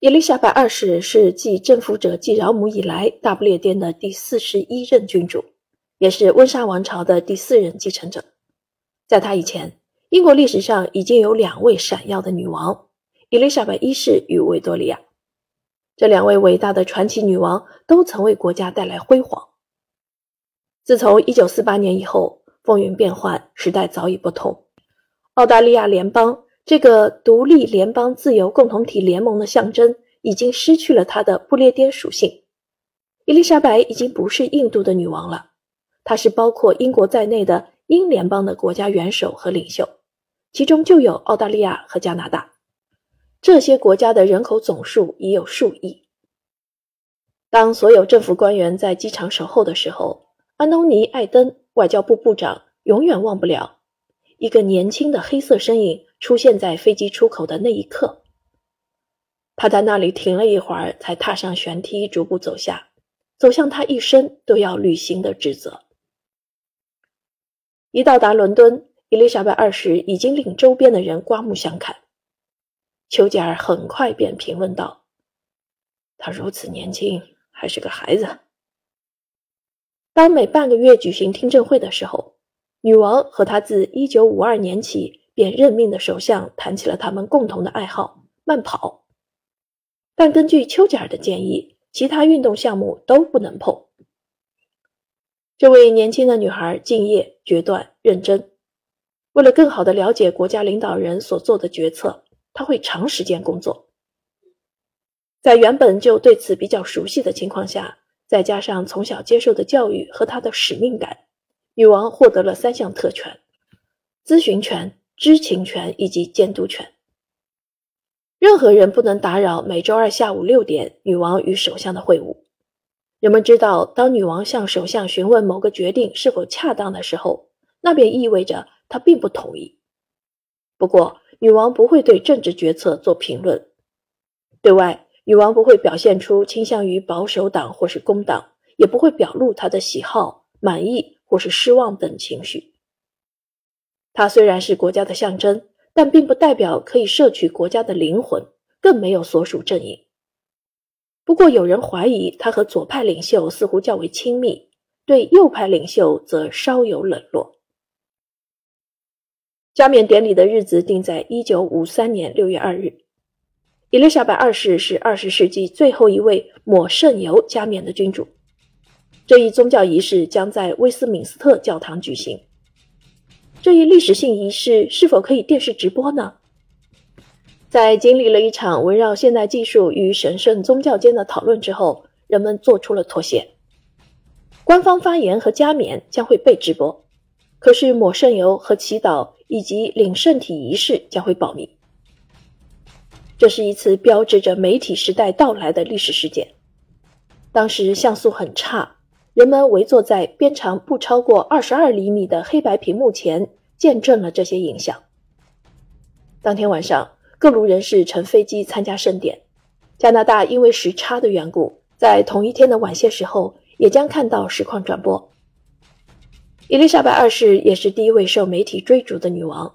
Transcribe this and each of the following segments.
伊丽莎白二世是继征服者继饶姆以来大不列颠的第四十一任君主，也是温莎王朝的第四任继承者。在她以前，英国历史上已经有两位闪耀的女王：伊丽莎白一世与维多利亚。这两位伟大的传奇女王都曾为国家带来辉煌。自从1948年以后，风云变幻，时代早已不同。澳大利亚联邦。这个独立联邦自由共同体联盟的象征已经失去了它的不列颠属性。伊丽莎白已经不是印度的女王了，她是包括英国在内的英联邦的国家元首和领袖，其中就有澳大利亚和加拿大。这些国家的人口总数已有数亿。当所有政府官员在机场守候的时候，安东尼·艾登外交部部长永远忘不了一个年轻的黑色身影。出现在飞机出口的那一刻，他在那里停了一会儿，才踏上舷梯，逐步走下，走向他一生都要履行的职责。一到达伦敦，伊丽莎白二世已经令周边的人刮目相看。丘吉尔很快便评论道：“他如此年轻，还是个孩子。”当每半个月举行听证会的时候，女王和他自1952年起。便任命的首相谈起了他们共同的爱好——慢跑。但根据丘吉尔的建议，其他运动项目都不能碰。这位年轻的女孩敬业、决断、认真。为了更好地了解国家领导人所做的决策，她会长时间工作。在原本就对此比较熟悉的情况下，再加上从小接受的教育和她的使命感，女王获得了三项特权：咨询权。知情权以及监督权。任何人不能打扰每周二下午六点女王与首相的会晤。人们知道，当女王向首相询问某个决定是否恰当的时候，那便意味着她并不同意。不过，女王不会对政治决策做评论。对外，女王不会表现出倾向于保守党或是工党，也不会表露她的喜好、满意或是失望等情绪。它虽然是国家的象征，但并不代表可以摄取国家的灵魂，更没有所属阵营。不过，有人怀疑他和左派领袖似乎较为亲密，对右派领袖则稍有冷落。加冕典礼的日子定在一九五三年六月二日。伊丽莎白二世是二十世纪最后一位抹圣油加冕的君主。这一宗教仪式将在威斯敏斯特教堂举行。这一历史性仪式是否可以电视直播呢？在经历了一场围绕现代技术与神圣宗教间的讨论之后，人们做出了妥协。官方发言和加冕将会被直播，可是抹圣油和祈祷以及领圣体仪式将会保密。这是一次标志着媒体时代到来的历史事件。当时像素很差。人们围坐在边长不超过二十二厘米的黑白屏幕前，见证了这些影像。当天晚上，各路人士乘飞机参加盛典。加拿大因为时差的缘故，在同一天的晚些时候也将看到实况转播。伊丽莎白二世也是第一位受媒体追逐的女王，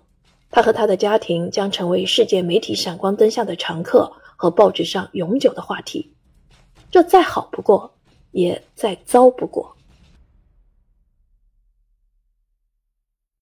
她和她的家庭将成为世界媒体闪光灯下的常客和报纸上永久的话题。这再好不过。也再糟不过。